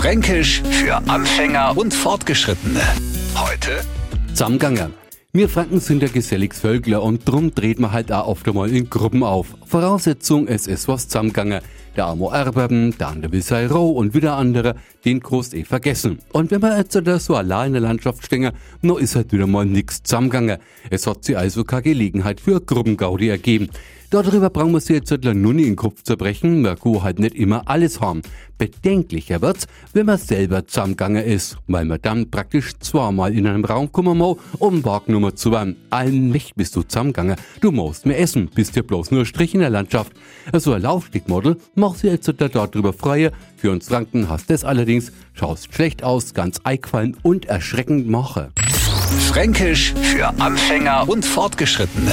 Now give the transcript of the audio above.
Fränkisch für Anfänger und Fortgeschrittene. Heute Zusammenganger. Wir Franken sind ja geselliges Völkler und drum dreht man halt auch oft einmal in Gruppen auf. Voraussetzung, es ist was zusammengegangen. Der Amo erben, der andere sei roh und wieder andere, den groß eh vergessen. Und wenn man jetzt so allein in der Landschaft stehen, no ist halt wieder mal nix zusammengegangen. Es hat sich also keine Gelegenheit für Gruppengaudi ergeben. Darüber brauchen wir sich jetzt halt nur nicht in den Kopf zerbrechen, wir kann halt nicht immer alles haben. Bedenklicher wird's, wenn man selber zusammengegangen ist, weil man dann praktisch zweimal in einem Raum kommen muss, um Wagnummer zu werden. Allmächtig bist du zusammengegangen, du musst mehr essen, bist ja bloß nur Strich in der Landschaft. So ein Laufstegmodel macht sich jetzt halt darüber freue. Für uns Franken hast das allerdings, schaust schlecht aus, ganz eingefallen und erschreckend mache. Fränkisch für Anfänger und Fortgeschrittene.